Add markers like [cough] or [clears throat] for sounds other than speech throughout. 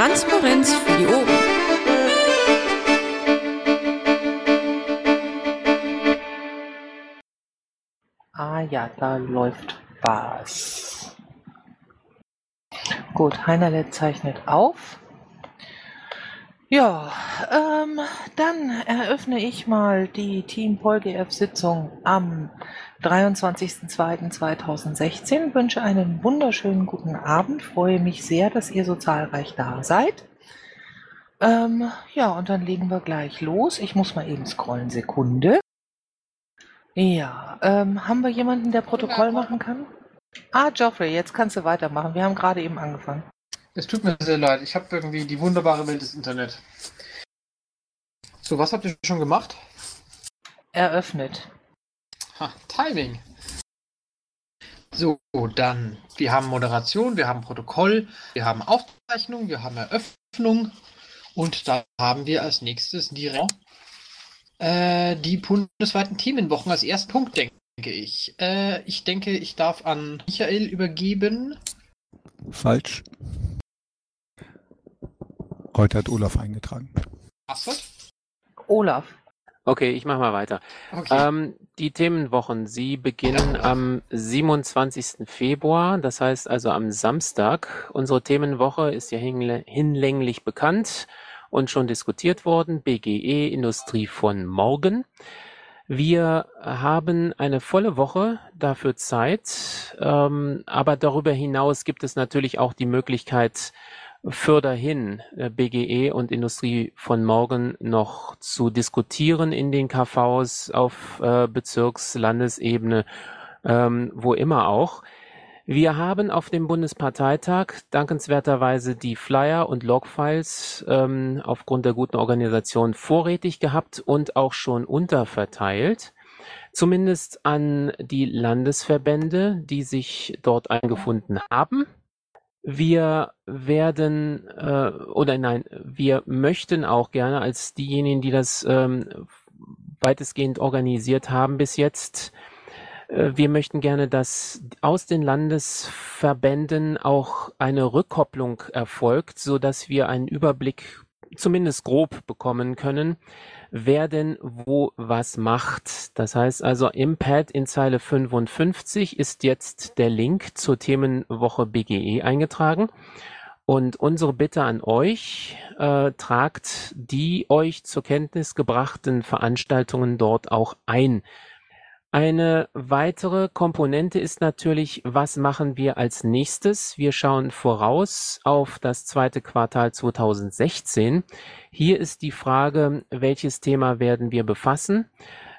Transparenz für die Ohren. Ah ja, da läuft was. Gut, Heinerle zeichnet auf. Ja, ähm, dann eröffne ich mal die Team PolGF-Sitzung am 23.02.2016. Wünsche einen wunderschönen guten Abend. Freue mich sehr, dass ihr so zahlreich da seid. Ähm, ja, und dann legen wir gleich los. Ich muss mal eben scrollen. Sekunde. Ja, ähm, haben wir jemanden, der Protokoll machen kann? Ah, Geoffrey, jetzt kannst du weitermachen. Wir haben gerade eben angefangen. Es tut mir sehr leid, ich habe irgendwie die wunderbare Welt des Internet. So, was habt ihr schon gemacht? Eröffnet. Ha, Timing. So, dann, wir haben Moderation, wir haben Protokoll, wir haben Aufzeichnung, wir haben Eröffnung und da haben wir als nächstes direkt äh, die bundesweiten Themenwochen als ersten Punkt, denke ich. Äh, ich denke, ich darf an Michael übergeben. Falsch. Heute hat Olaf eingetragen. Astrid? Olaf. Okay, ich mache mal weiter. Okay. Ähm, die Themenwochen, sie beginnen am 27. Februar, das heißt also am Samstag. Unsere Themenwoche ist ja hinlä- hinlänglich bekannt und schon diskutiert worden. BGE Industrie von morgen. Wir haben eine volle Woche dafür Zeit, ähm, aber darüber hinaus gibt es natürlich auch die Möglichkeit, fürderhin äh, BGE und Industrie von morgen noch zu diskutieren in den KVs auf äh, Bezirks-, Landesebene, ähm, wo immer auch. Wir haben auf dem Bundesparteitag dankenswerterweise die Flyer und Logfiles ähm, aufgrund der guten Organisation vorrätig gehabt und auch schon unterverteilt. Zumindest an die Landesverbände, die sich dort eingefunden haben. Wir werden äh, oder nein, wir möchten auch gerne als diejenigen, die das ähm, weitestgehend organisiert haben bis jetzt, äh, wir möchten gerne, dass aus den Landesverbänden auch eine Rückkopplung erfolgt, so dass wir einen Überblick zumindest grob bekommen können, wer denn wo was macht. Das heißt also im Pad in Zeile 55 ist jetzt der Link zur Themenwoche BGE eingetragen. Und unsere Bitte an euch, äh, tragt die euch zur Kenntnis gebrachten Veranstaltungen dort auch ein. Eine weitere Komponente ist natürlich, was machen wir als nächstes? Wir schauen voraus auf das zweite Quartal 2016. Hier ist die Frage, welches Thema werden wir befassen?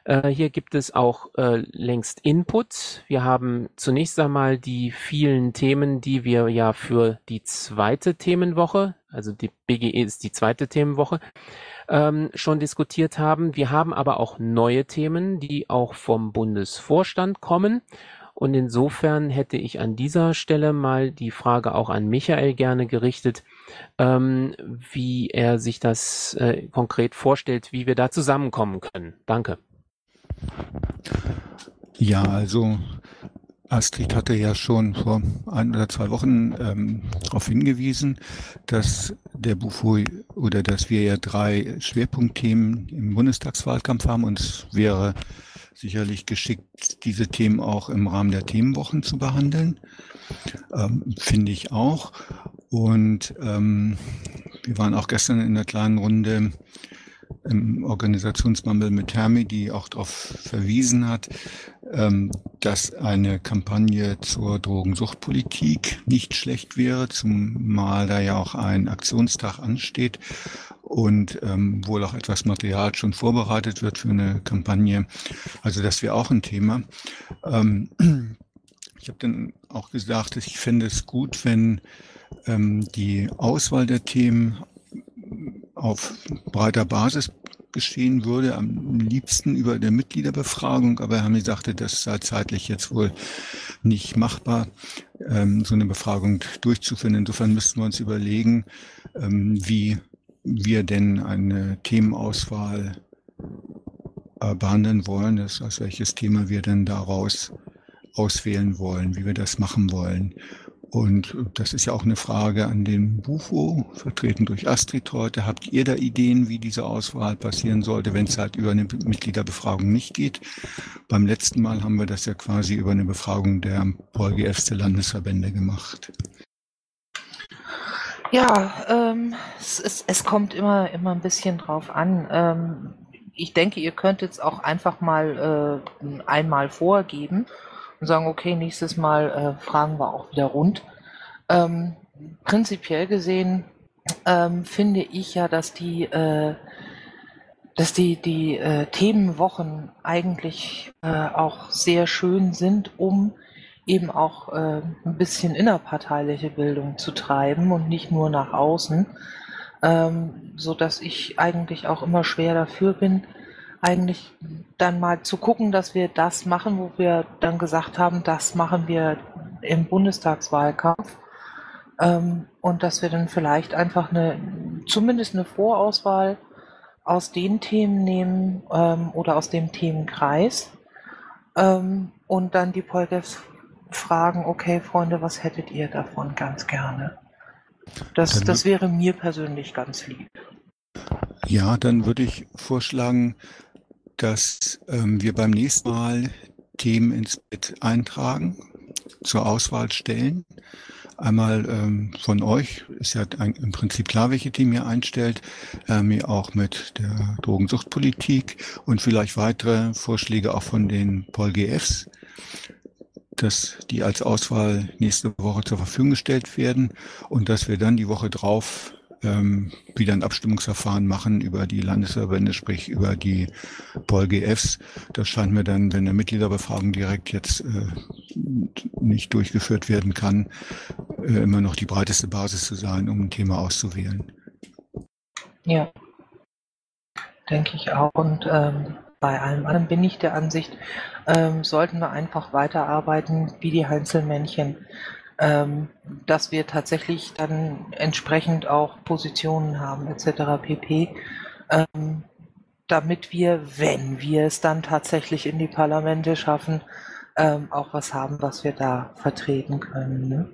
Äh, hier gibt es auch äh, längst Input. Wir haben zunächst einmal die vielen Themen, die wir ja für die zweite Themenwoche, also die BGE ist die zweite Themenwoche, ähm, schon diskutiert haben. Wir haben aber auch neue Themen, die auch vom Bundesvorstand kommen. Und insofern hätte ich an dieser Stelle mal die Frage auch an Michael gerne gerichtet, ähm, wie er sich das äh, konkret vorstellt, wie wir da zusammenkommen können. Danke. Ja, also Astrid hatte ja schon vor ein oder zwei Wochen ähm, darauf hingewiesen, dass der Bufo oder dass wir ja drei Schwerpunktthemen im Bundestagswahlkampf haben und es wäre sicherlich geschickt, diese Themen auch im Rahmen der Themenwochen zu behandeln. Ähm, Finde ich auch. Und ähm, wir waren auch gestern in einer kleinen Runde im Organisationsmumble mit Hermi, die auch darauf verwiesen hat, ähm, dass eine Kampagne zur Drogensuchtpolitik nicht schlecht wäre, zumal da ja auch ein Aktionstag ansteht und ähm, wohl auch etwas Material schon vorbereitet wird für eine Kampagne. Also das wäre auch ein Thema. Ähm, ich habe dann auch gesagt, ich fände es gut, wenn ähm, die Auswahl der Themen auf breiter Basis geschehen würde, am liebsten über der Mitgliederbefragung, aber wir haben gesagt, das sei zeitlich jetzt wohl nicht machbar, ähm, so eine Befragung durchzuführen. Insofern müssten wir uns überlegen, ähm, wie wir denn eine Themenauswahl äh, behandeln wollen, das heißt, welches Thema wir denn daraus auswählen wollen, wie wir das machen wollen. Und das ist ja auch eine Frage an den Bufo, vertreten durch Astrid heute. Habt ihr da Ideen, wie diese Auswahl passieren sollte, wenn es halt über eine Mitgliederbefragung nicht geht? Beim letzten Mal haben wir das ja quasi über eine Befragung der PolGFs der Landesverbände gemacht. Ja, ähm, es, es, es kommt immer, immer ein bisschen drauf an. Ähm, ich denke, ihr könnt jetzt auch einfach mal äh, einmal vorgeben und sagen, okay, nächstes Mal äh, fragen wir auch wieder rund. Ähm, prinzipiell gesehen ähm, finde ich ja, dass die, äh, dass die, die äh, Themenwochen eigentlich äh, auch sehr schön sind, um eben auch äh, ein bisschen innerparteiliche Bildung zu treiben und nicht nur nach außen, ähm, so ich eigentlich auch immer schwer dafür bin, eigentlich dann mal zu gucken, dass wir das machen, wo wir dann gesagt haben, das machen wir im Bundestagswahlkampf. Ähm, und dass wir dann vielleicht einfach eine, zumindest eine Vorauswahl aus den Themen nehmen ähm, oder aus dem Themenkreis ähm, und dann die Polgefs fragen, okay, Freunde, was hättet ihr davon ganz gerne? Das, das wäre mir persönlich ganz lieb. Ja, dann würde ich vorschlagen, dass ähm, wir beim nächsten Mal Themen ins Bett eintragen, zur Auswahl stellen. Einmal ähm, von euch, ist ja ein, im Prinzip klar, welche Themen ihr einstellt, ähm, auch mit der Drogensuchtpolitik und vielleicht weitere Vorschläge auch von den PolGFs, dass die als Auswahl nächste Woche zur Verfügung gestellt werden und dass wir dann die Woche drauf ähm, wieder ein Abstimmungsverfahren machen über die Landesverbände, sprich über die PolGFs. Das scheint mir dann, wenn eine Mitgliederbefragung direkt jetzt äh, nicht durchgeführt werden kann, äh, immer noch die breiteste Basis zu sein, um ein Thema auszuwählen. Ja, denke ich auch. Und ähm, bei allem anderen bin ich der Ansicht, ähm, sollten wir einfach weiterarbeiten wie die Heinzelmännchen ähm, dass wir tatsächlich dann entsprechend auch Positionen haben etc. pp. Ähm, damit wir, wenn wir es dann tatsächlich in die Parlamente schaffen, ähm, auch was haben, was wir da vertreten können. Ne?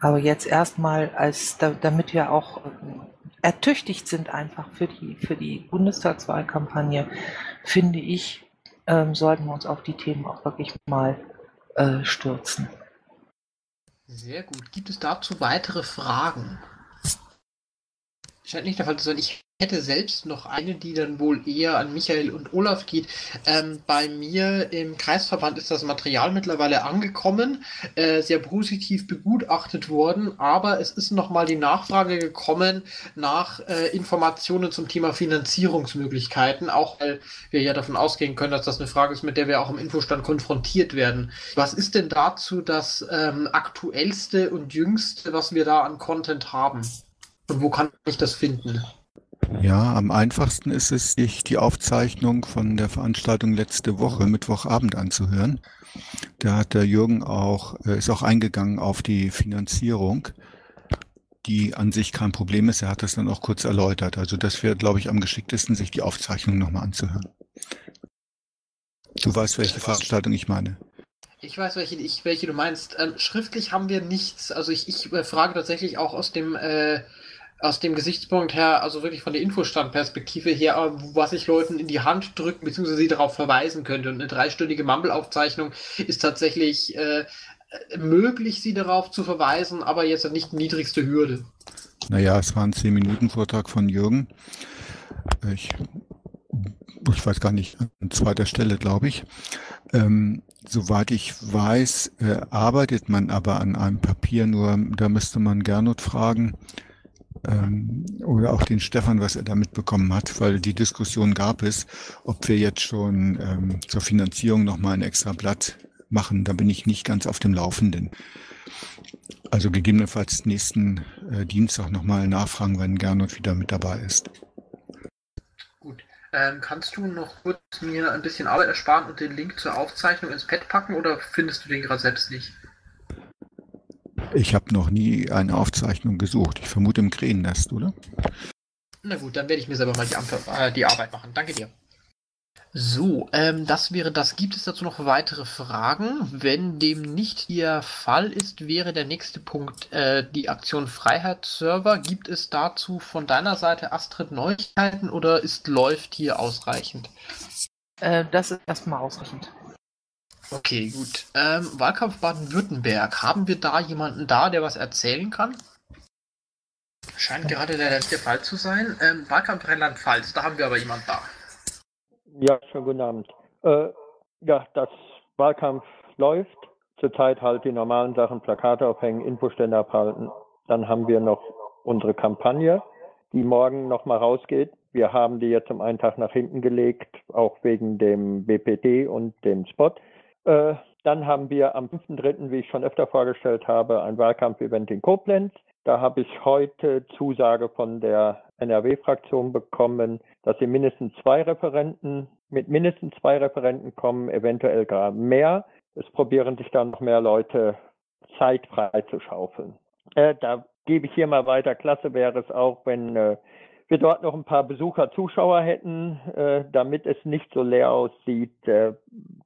Aber jetzt erstmal, als da, damit wir auch ertüchtigt sind einfach für die für die Bundestagswahlkampagne, finde ich, ähm, sollten wir uns auf die Themen auch wirklich mal äh, stürzen. Sehr gut. Gibt es dazu weitere Fragen? Scheint nicht der Fall zu sein. Ich hätte selbst noch eine, die dann wohl eher an Michael und Olaf geht. Ähm, bei mir im Kreisverband ist das Material mittlerweile angekommen, äh, sehr positiv begutachtet worden, aber es ist nochmal die Nachfrage gekommen nach äh, Informationen zum Thema Finanzierungsmöglichkeiten, auch weil wir ja davon ausgehen können, dass das eine Frage ist, mit der wir auch im Infostand konfrontiert werden. Was ist denn dazu das ähm, aktuellste und jüngste, was wir da an Content haben? Und wo kann ich das finden? Ja, am einfachsten ist es, sich die Aufzeichnung von der Veranstaltung letzte Woche, Mittwochabend anzuhören. Da hat der Jürgen auch, äh, ist auch eingegangen auf die Finanzierung, die an sich kein Problem ist. Er hat das dann auch kurz erläutert. Also das wäre, glaube ich, am geschicktesten, sich die Aufzeichnung nochmal anzuhören. Du weißt, welche Veranstaltung ich meine. Ich weiß, welche, ich, welche du meinst. Ähm, schriftlich haben wir nichts. Also ich, ich äh, frage tatsächlich auch aus dem äh, aus dem Gesichtspunkt her, also wirklich von der Infostandperspektive her, was ich Leuten in die Hand drücken, beziehungsweise sie darauf verweisen könnte. Und eine dreistündige Mumble-Aufzeichnung ist tatsächlich äh, möglich, sie darauf zu verweisen, aber jetzt nicht die niedrigste Hürde. Naja, es war ein 10-Minuten-Vortrag von Jürgen. Ich, ich weiß gar nicht, an zweiter Stelle, glaube ich. Ähm, soweit ich weiß, äh, arbeitet man aber an einem Papier, nur da müsste man Gernot fragen, ähm, oder auch den Stefan, was er da mitbekommen hat, weil die Diskussion gab es, ob wir jetzt schon ähm, zur Finanzierung nochmal ein extra Blatt machen. Da bin ich nicht ganz auf dem Laufenden. Also gegebenenfalls nächsten äh, Dienstag nochmal nachfragen, wenn Gernot wieder mit dabei ist. Gut. Ähm, kannst du noch kurz mir ein bisschen Arbeit ersparen und den Link zur Aufzeichnung ins Pad packen oder findest du den gerade selbst nicht? Ich habe noch nie eine Aufzeichnung gesucht. Ich vermute im Krähennest, oder? Na gut, dann werde ich mir selber mal die, äh, die Arbeit machen. Danke dir. So, ähm, das wäre das. Gibt es dazu noch weitere Fragen? Wenn dem nicht Ihr Fall ist, wäre der nächste Punkt äh, die Aktion Freiheitsserver. Gibt es dazu von deiner Seite, Astrid, Neuigkeiten oder ist läuft hier ausreichend? Äh, das ist erstmal ausreichend. Okay, gut. Ähm, Wahlkampf Baden-Württemberg. Haben wir da jemanden da, der was erzählen kann? Scheint gerade der letzte Fall zu sein. Ähm, Wahlkampf Rheinland-Pfalz, da haben wir aber jemanden da. Ja, schönen guten Abend. Äh, ja, das Wahlkampf läuft. Zurzeit halt die normalen Sachen, Plakate aufhängen, Infostände abhalten. Dann haben wir noch unsere Kampagne, die morgen nochmal rausgeht. Wir haben die jetzt um einen Tag nach hinten gelegt, auch wegen dem BPD und dem Spot. Äh, dann haben wir am 5.3., wie ich schon öfter vorgestellt habe, ein Wahlkampfevent in Koblenz. Da habe ich heute Zusage von der NRW-Fraktion bekommen, dass sie mindestens zwei Referenten, mit mindestens zwei Referenten kommen, eventuell gar mehr. Es probieren sich dann noch mehr Leute Zeit frei zu schaufeln. Äh, da gebe ich hier mal weiter. Klasse wäre es auch, wenn äh, wir dort noch ein paar Besucher, Zuschauer hätten, äh, damit es nicht so leer aussieht. Äh,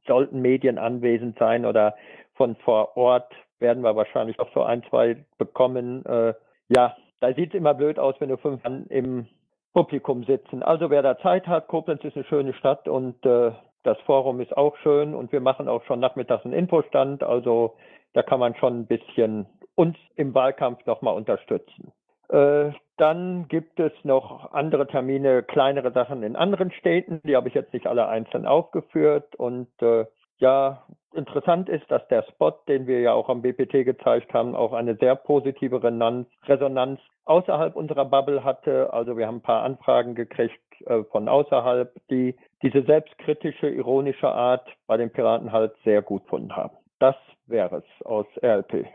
sollten Medien anwesend sein oder von vor Ort werden wir wahrscheinlich auch so ein, zwei bekommen. Äh, ja, da sieht es immer blöd aus, wenn du fünf Mann im Publikum sitzen. Also wer da Zeit hat, Koblenz ist eine schöne Stadt und äh, das Forum ist auch schön und wir machen auch schon nachmittags einen Infostand. Also da kann man schon ein bisschen uns im Wahlkampf nochmal unterstützen. Äh, dann gibt es noch andere Termine, kleinere Sachen in anderen Städten. Die habe ich jetzt nicht alle einzeln aufgeführt. Und äh, ja, interessant ist, dass der Spot, den wir ja auch am BPT gezeigt haben, auch eine sehr positive Resonanz, außerhalb unserer Bubble hatte. Also wir haben ein paar Anfragen gekriegt äh, von außerhalb, die diese selbstkritische, ironische Art bei den Piraten halt sehr gut gefunden haben. Das wäre es aus RLP.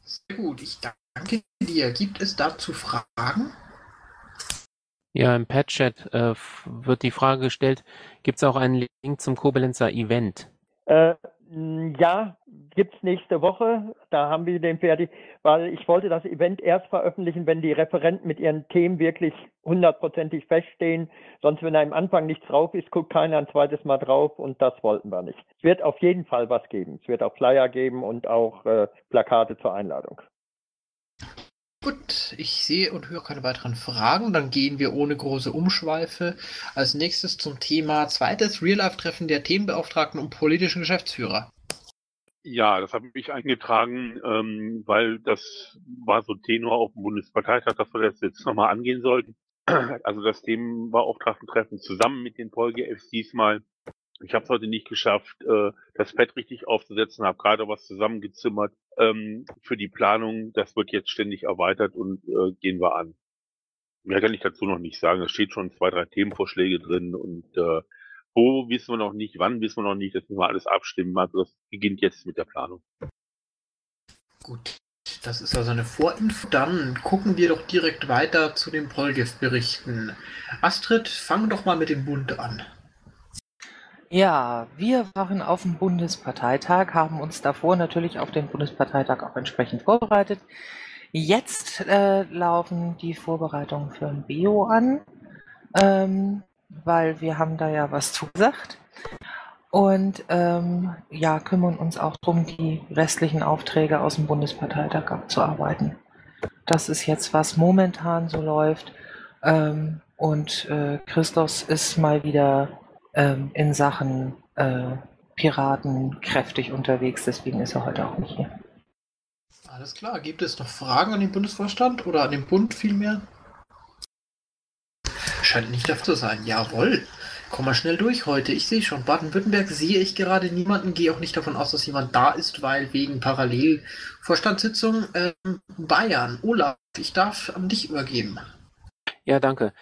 Sehr gut, ich danke dir. Gibt es dazu Fragen? Ja, im Pad-Chat äh, wird die Frage gestellt, gibt es auch einen Link zum Koblenzer Event? Äh, ja, gibt es nächste Woche. Da haben wir den fertig, weil ich wollte das Event erst veröffentlichen, wenn die Referenten mit ihren Themen wirklich hundertprozentig feststehen. Sonst, wenn da im Anfang nichts drauf ist, guckt keiner ein zweites Mal drauf und das wollten wir nicht. Es wird auf jeden Fall was geben. Es wird auch Flyer geben und auch äh, Plakate zur Einladung. Gut, ich sehe und höre keine weiteren Fragen. Dann gehen wir ohne große Umschweife als nächstes zum Thema zweites Real-Life-Treffen der Themenbeauftragten und politischen Geschäftsführer. Ja, das habe ich eingetragen, ähm, weil das war so Tenor auf dem Bundesparteitag, dass wir das jetzt nochmal angehen sollten. Also das Themenbeauftragten-Treffen zusammen mit den Folge-Fs diesmal ich habe es heute nicht geschafft, äh, das Pad richtig aufzusetzen, habe gerade was zusammengezimmert ähm, für die Planung. Das wird jetzt ständig erweitert und äh, gehen wir an. Mehr kann ich dazu noch nicht sagen. Es steht schon zwei, drei Themenvorschläge drin und äh, wo wissen wir noch nicht, wann wissen wir noch nicht, das müssen wir alles abstimmen. Also das beginnt jetzt mit der Planung. Gut, das ist also eine Vorinfo. Dann gucken wir doch direkt weiter zu den Polgef-Berichten. Astrid, fang doch mal mit dem Bund an. Ja, wir waren auf dem Bundesparteitag, haben uns davor natürlich auf den Bundesparteitag auch entsprechend vorbereitet. Jetzt äh, laufen die Vorbereitungen für ein BEO an, ähm, weil wir haben da ja was zugesagt. Und ähm, ja, kümmern uns auch darum, die restlichen Aufträge aus dem Bundesparteitag abzuarbeiten. Das ist jetzt, was momentan so läuft. Ähm, und äh, Christos ist mal wieder ähm, in Sachen äh, Piraten kräftig unterwegs, deswegen ist er heute auch nicht hier. Alles klar. Gibt es noch Fragen an den Bundesvorstand oder an den Bund vielmehr? Scheint nicht das zu sein. Jawohl. Komm mal schnell durch heute. Ich sehe schon, Baden-Württemberg sehe ich gerade niemanden, gehe auch nicht davon aus, dass jemand da ist, weil wegen Parallelvorstandssitzung ähm, Bayern. Olaf, ich darf an dich übergeben. Ja, danke.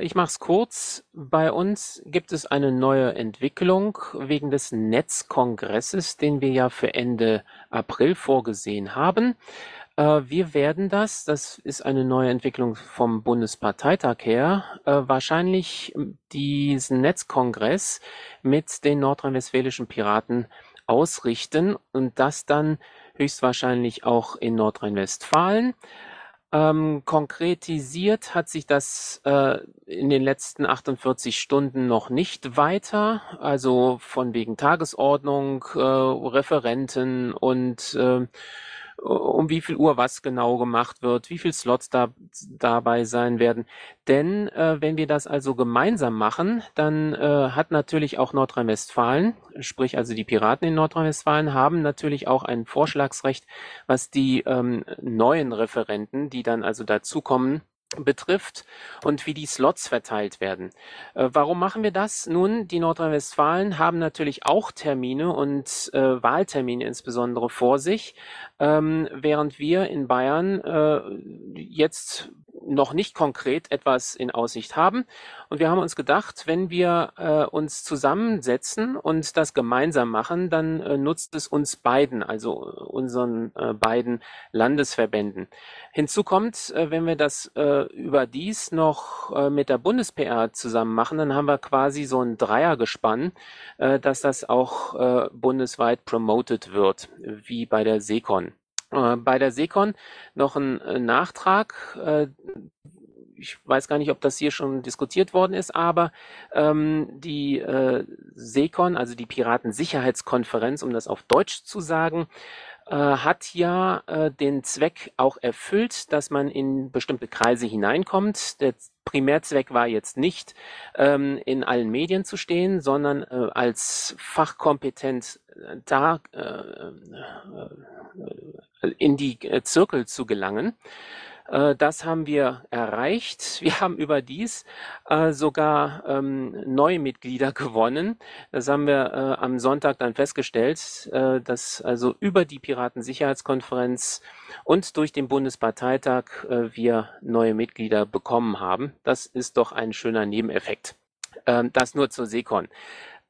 Ich mache es kurz. Bei uns gibt es eine neue Entwicklung wegen des Netzkongresses, den wir ja für Ende April vorgesehen haben. Äh, wir werden das, das ist eine neue Entwicklung vom Bundesparteitag her, äh, wahrscheinlich diesen Netzkongress mit den nordrhein-westfälischen Piraten ausrichten und das dann höchstwahrscheinlich auch in Nordrhein-Westfalen. Ähm, konkretisiert hat sich das äh, in den letzten 48 Stunden noch nicht weiter, also von wegen Tagesordnung, äh, Referenten und äh, um wie viel Uhr was genau gemacht wird, wie viel Slots da dabei sein werden. Denn äh, wenn wir das also gemeinsam machen, dann äh, hat natürlich auch Nordrhein-Westfalen, sprich also die Piraten in Nordrhein-Westfalen, haben natürlich auch ein Vorschlagsrecht, was die ähm, neuen Referenten, die dann also dazukommen, betrifft und wie die Slots verteilt werden. Äh, warum machen wir das? Nun, die Nordrhein-Westfalen haben natürlich auch Termine und äh, Wahltermine insbesondere vor sich, ähm, während wir in Bayern äh, jetzt noch nicht konkret etwas in Aussicht haben. Und wir haben uns gedacht, wenn wir äh, uns zusammensetzen und das gemeinsam machen, dann äh, nutzt es uns beiden, also unseren äh, beiden Landesverbänden. Hinzu kommt, äh, wenn wir das äh, überdies noch äh, mit der Bundes-PR zusammen machen, dann haben wir quasi so ein Dreiergespann, äh, dass das auch äh, bundesweit promoted wird, wie bei der Seekon. Äh, bei der Secon noch ein äh, Nachtrag. Äh, ich weiß gar nicht, ob das hier schon diskutiert worden ist, aber ähm, die äh, Secon, also die Piratensicherheitskonferenz, um das auf Deutsch zu sagen, äh, hat ja äh, den Zweck auch erfüllt, dass man in bestimmte Kreise hineinkommt. Der Primärzweck war jetzt nicht, ähm, in allen Medien zu stehen, sondern äh, als fachkompetent äh, da äh, äh, in die äh, Zirkel zu gelangen. Äh, das haben wir erreicht. [laughs] Wir haben überdies äh, sogar ähm, neue Mitglieder gewonnen. Das haben wir äh, am Sonntag dann festgestellt, dass also über die Piratensicherheitskonferenz und durch den Bundesparteitag wir neue Mitglieder bekommen haben. Das ist doch ein schöner Nebeneffekt. Ähm, das nur zur Seekon.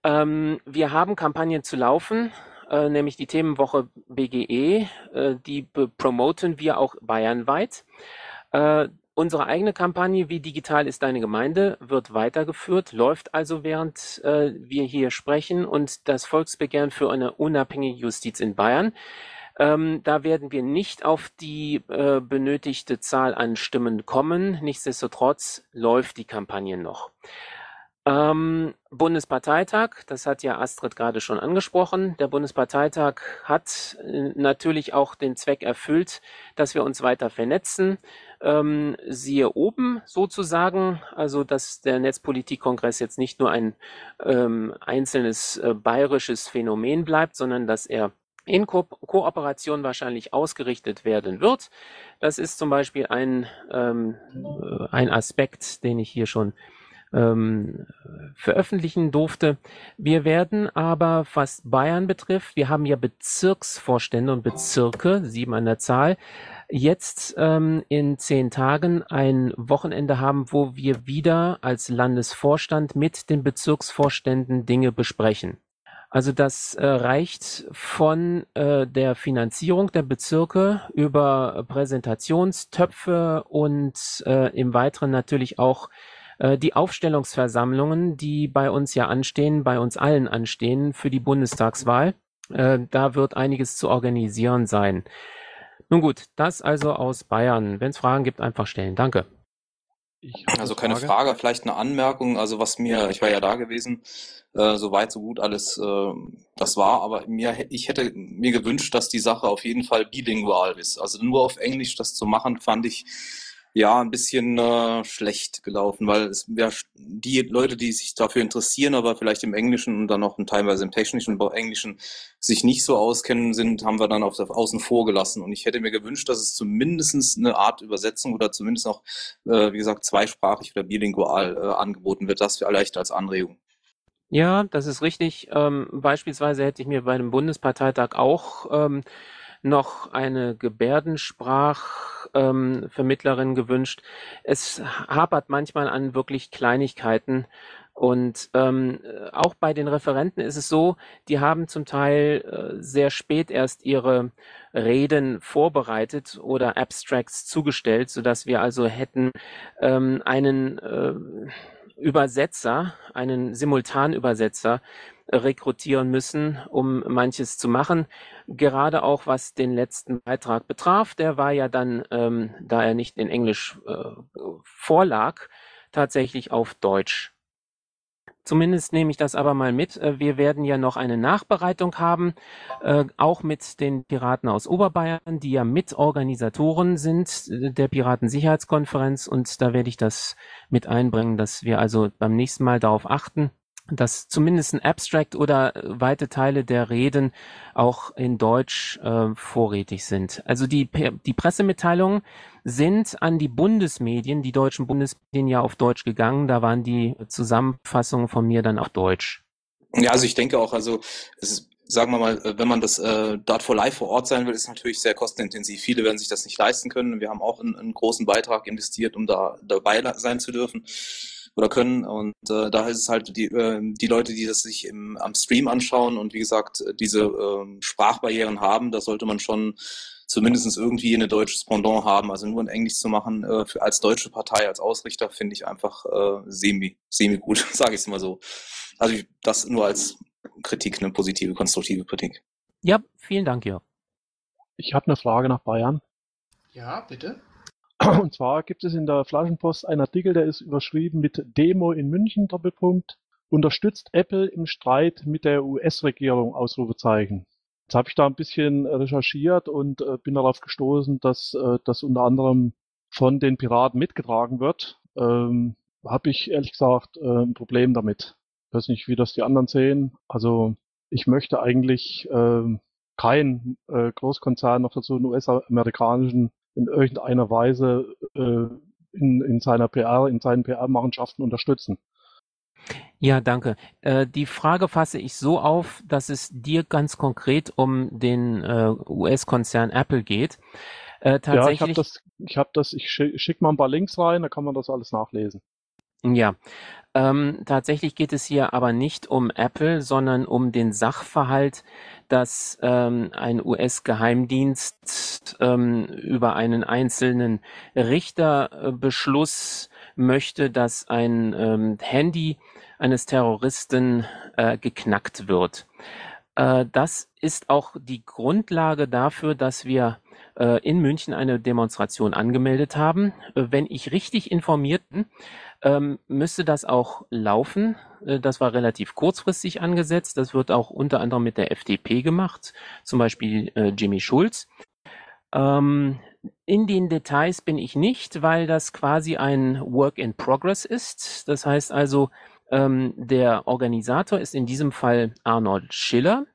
Ähm, wir haben Kampagnen zu laufen äh, nämlich die Themenwoche BGE. Äh, die promoten wir auch bayernweit. Äh, unsere eigene Kampagne Wie digital ist deine Gemeinde wird weitergeführt, läuft also während äh, wir hier sprechen und das Volksbegehren für eine unabhängige Justiz in Bayern. Ähm, da werden wir nicht auf die äh, benötigte Zahl an Stimmen kommen. Nichtsdestotrotz läuft die Kampagne noch. Ähm, Bundesparteitag, das hat ja Astrid gerade schon angesprochen. Der Bundesparteitag hat äh, natürlich auch den Zweck erfüllt, dass wir uns weiter vernetzen. Ähm, siehe oben sozusagen, also dass der Netzpolitikkongress jetzt nicht nur ein ähm, einzelnes äh, bayerisches Phänomen bleibt, sondern dass er in Ko Kooperation wahrscheinlich ausgerichtet werden wird. Das ist zum Beispiel ein, ähm, äh, ein Aspekt, den ich hier schon ähm, veröffentlichen durfte. Wir werden aber, was Bayern betrifft, wir haben ja Bezirksvorstände und Bezirke, sieben an der Zahl, jetzt ähm, in zehn Tagen ein Wochenende haben, wo wir wieder als Landesvorstand mit den Bezirksvorständen Dinge besprechen. Also das äh, reicht von äh, der Finanzierung der Bezirke über Präsentationstöpfe und äh, im Weiteren natürlich auch die Aufstellungsversammlungen, die bei uns ja anstehen, bei uns allen anstehen für die Bundestagswahl. Äh, da wird einiges zu organisieren sein. Nun gut, das also aus Bayern. Wenn es Fragen gibt, einfach stellen. Danke. Also keine Frage. Frage, vielleicht eine Anmerkung. Also was mir, ich war ja da gewesen, äh, so weit, so gut alles äh, das war, aber mir, ich hätte mir gewünscht, dass die Sache auf jeden Fall bilingual ist. Also nur auf Englisch das zu machen, fand ich ja, ein bisschen äh, schlecht gelaufen, weil es ja, die Leute, die sich dafür interessieren, aber vielleicht im Englischen und dann noch teilweise im technischen Englischen sich nicht so auskennen sind, haben wir dann auf, auf außen vor gelassen. Und ich hätte mir gewünscht, dass es zumindest eine Art Übersetzung oder zumindest noch, äh, wie gesagt, zweisprachig oder bilingual äh, angeboten wird. Das vielleicht als Anregung. Ja, das ist richtig. Ähm, beispielsweise hätte ich mir bei dem Bundesparteitag auch ähm, noch eine Gebärdensprachvermittlerin ähm, gewünscht. Es hapert manchmal an wirklich Kleinigkeiten. Und ähm, auch bei den Referenten ist es so, die haben zum Teil äh, sehr spät erst ihre Reden vorbereitet oder Abstracts zugestellt, sodass wir also hätten ähm, einen äh, Übersetzer, einen Simultanübersetzer rekrutieren müssen, um manches zu machen. Gerade auch was den letzten Beitrag betraf, der war ja dann, ähm, da er nicht in Englisch äh, vorlag, tatsächlich auf Deutsch. Zumindest nehme ich das aber mal mit. Äh, wir werden ja noch eine Nachbereitung haben, äh, auch mit den Piraten aus Oberbayern, die ja Mitorganisatoren sind äh, der Piratensicherheitskonferenz. Und da werde ich das mit einbringen, dass wir also beim nächsten Mal darauf achten, dass zumindest ein Abstract oder weite Teile der Reden auch in Deutsch äh, vorrätig sind. Also die, die Pressemitteilungen sind an die Bundesmedien, die deutschen Bundesmedien ja auf Deutsch gegangen. Da waren die Zusammenfassungen von mir dann auf Deutsch. Ja, also ich denke auch, also es ist, sagen wir mal, wenn man das äh, Dart for Life vor Ort sein will, ist natürlich sehr kostenintensiv. Viele werden sich das nicht leisten können. Wir haben auch einen, einen großen Beitrag investiert, um da dabei sein zu dürfen oder können. Und äh, da ist es halt die, äh, die Leute, die das sich im, am Stream anschauen und wie gesagt diese äh, Sprachbarrieren haben, da sollte man schon zumindest irgendwie eine deutsches Pendant haben. Also nur in Englisch zu machen äh, für, als deutsche Partei, als Ausrichter, finde ich einfach äh, semi, semi gut, [laughs] sage ich es mal so. Also das nur als Kritik, eine positive, konstruktive Kritik. Ja, vielen Dank, Jörg. Ich habe eine Frage nach Bayern. Ja, bitte. [clears throat] Und zwar gibt es in der Flaschenpost einen Artikel, der ist überschrieben mit Demo in München, Doppelpunkt, unterstützt Apple im Streit mit der US-Regierung, Ausrufezeichen. Jetzt habe ich da ein bisschen recherchiert und äh, bin darauf gestoßen, dass äh, das unter anderem von den Piraten mitgetragen wird. Ähm, habe ich ehrlich gesagt äh, ein Problem damit. Ich weiß nicht, wie das die anderen sehen. Also ich möchte eigentlich äh, kein äh, Großkonzern noch dazu einen US-amerikanischen in irgendeiner Weise äh, in, in seiner PR, in seinen PR-Machenschaften unterstützen. Ja, danke. Äh, die Frage fasse ich so auf, dass es dir ganz konkret um den äh, US-Konzern Apple geht. Äh, tatsächlich, ja, ich habe das, ich habe das, ich schicke mal ein paar Links rein, da kann man das alles nachlesen. Ja, ähm, tatsächlich geht es hier aber nicht um Apple, sondern um den Sachverhalt, dass ähm, ein US-Geheimdienst ähm, über einen einzelnen Richterbeschluss möchte, dass ein ähm, Handy eines Terroristen äh, geknackt wird. Äh, das ist auch die Grundlage dafür, dass wir äh, in München eine Demonstration angemeldet haben. Äh, wenn ich richtig informiert bin, ähm, müsste das auch laufen. Das war relativ kurzfristig angesetzt. Das wird auch unter anderem mit der FDP gemacht, zum Beispiel Jimmy Schulz. Ähm, in den Details bin ich nicht, weil das quasi ein Work in Progress ist. Das heißt also, ähm, der Organisator ist in diesem Fall Arnold Schiller.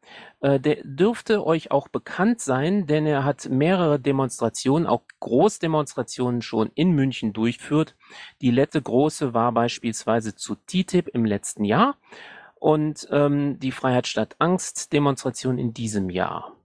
Äh, der dürfte euch auch bekannt sein, denn er hat mehrere Demonstrationen, auch Großdemonstrationen schon in München durchführt. Die letzte große war beispielsweise zu TTIP im letzten Jahr und ähm, die Freiheit statt Angst Demonstration in diesem Jahr.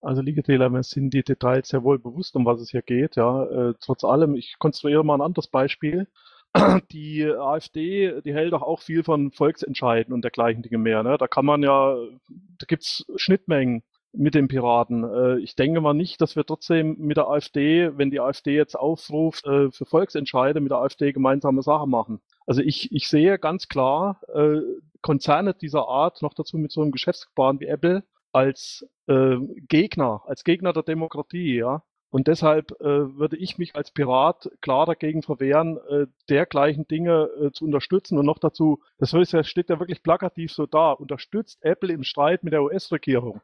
Also liebe Täler, mir sind die Details sehr wohl bewusst, um was es hier geht. Ja, äh, trotz allem, ich konstruiere mal ein anderes Beispiel. [clears throat] die AfD, die hält doch auch viel von Volksentscheiden und dergleichen Dinge mehr. Ne? Da kann man ja, da gibt's Schnittmengen mit den Piraten. Äh, ich denke mal nicht, dass wir trotzdem mit der AfD, wenn die AfD jetzt aufruft, äh, für Volksentscheide mit der AfD gemeinsame Sachen machen. Also ich, ich sehe ganz klar äh, Konzerne dieser Art, noch dazu mit so einem Geschäftsgebaren wie Apple, als Gegner, als Gegner der Demokratie, ja. Und deshalb äh, würde ich mich als Pirat klar dagegen verwehren, äh, dergleichen Dinge äh, zu unterstützen. Und noch dazu, das steht ja wirklich plakativ so da, unterstützt Apple im Streit mit der US-Regierung.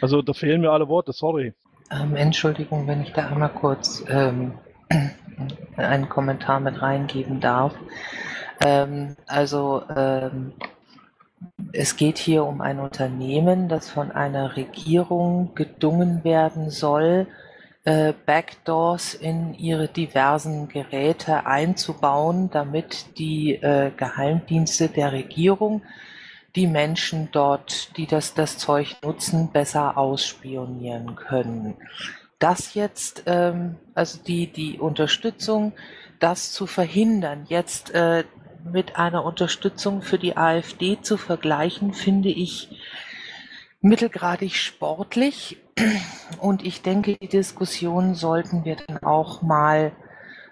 Also da fehlen mir alle Worte, sorry. Ähm, Entschuldigung, wenn ich da einmal kurz ähm, [clears throat] einen Kommentar mit reingeben darf. Ähm, also ähm, es geht hier um ein Unternehmen, das von einer Regierung gedungen werden soll, Backdoors in ihre diversen Geräte einzubauen, damit die äh, Geheimdienste der Regierung die Menschen dort, die das, das Zeug nutzen, besser ausspionieren können. Das jetzt, ähm, also die, die Unterstützung, das zu verhindern, jetzt äh, mit einer Unterstützung für die AfD zu vergleichen, finde ich mittelgradig sportlich. [clears throat] Und ich denke, die Diskussion sollten wir dann auch mal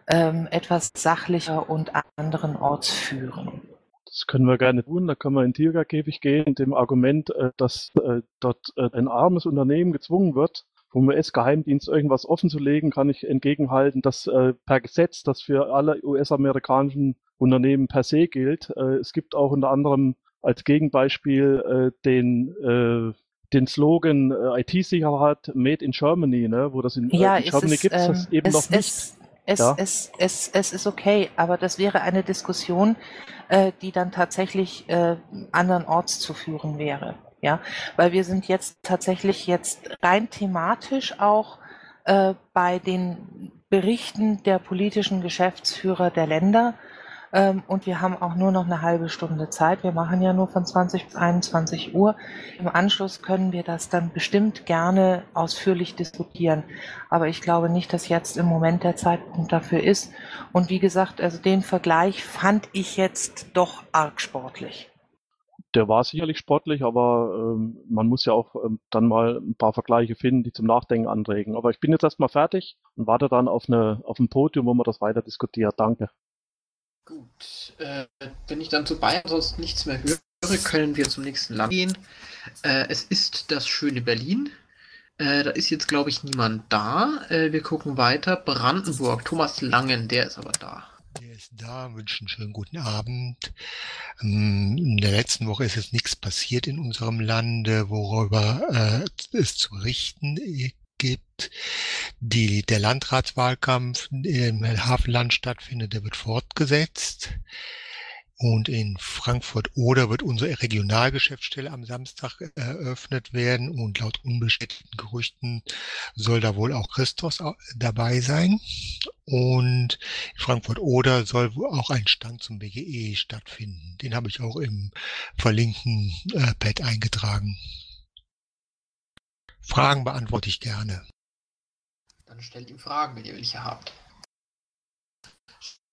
ähm, etwas sachlicher und anderenorts führen. Das können wir gerne tun. Da können wir in den Tigerkäfig gehen mit dem Argument, äh, dass äh, dort äh, ein armes Unternehmen gezwungen wird, vom US-Geheimdienst irgendwas offenzulegen, kann ich entgegenhalten, dass per Gesetz, das für alle US-amerikanischen Unternehmen per se gilt. Es gibt auch unter anderem als Gegenbeispiel äh, den äh, den Slogan äh, IT-Sicherheit Made in Germany, ne, wo das in, ja, in Germany gibt es das ähm, eben es, noch nicht. Es, es, Ja. es, es, es ist okay, aber das wäre eine Diskussion, äh, die dann tatsächlich äh, andernorts zu führen wäre. Ja, weil wir sind jetzt tatsächlich jetzt rein thematisch auch äh, bei den Berichten der politischen Geschäftsführer der Länder. Ähm, und wir haben auch nur noch eine halbe Stunde Zeit. Wir machen ja nur von 20 bis 21 Uhr. Im Anschluss können wir das dann bestimmt gerne ausführlich diskutieren. Aber ich glaube nicht, dass jetzt im Moment der Zeitpunkt dafür ist. Und wie gesagt, also den Vergleich fand ich jetzt doch arg sportlich. Der war sicherlich sportlich, aber ähm, man muss ja auch ähm, dann mal ein paar Vergleiche finden, die zum Nachdenken anregen. Aber ich bin jetzt erstmal fertig und warte dann auf, eine, auf ein Podium, wo man das weiter diskutiert. Danke. Gut, äh, wenn ich dann zu Bayern sonst nichts mehr höre, können wir zum nächsten Land gehen. Äh, es ist das schöne Berlin. Äh, da ist jetzt, glaube ich, niemand da. Äh, wir gucken weiter. Brandenburg, Thomas Langen, der ist aber da. Der ist da, wünsche einen schönen guten Abend. Ähm, In der letzten Woche ist jetzt nichts passiert in unserem Lande, worüber äh, es zu berichten äh, gibt. Die, der Landratswahlkampf im Hafenland stattfindet, der wird fortgesetzt. Und in Frankfurt-Oder wird unsere Regionalgeschäftsstelle am Samstag eröffnet werden. Und laut unbestätigten Gerüchten soll da wohl auch Christos dabei sein. Und in Frankfurt-Oder soll auch ein Stand zum BGE stattfinden. Den habe ich auch im verlinkten äh, Pad eingetragen. Fragen beantworte ich gerne. Dann stellt ihm Fragen, wenn ihr welche habt.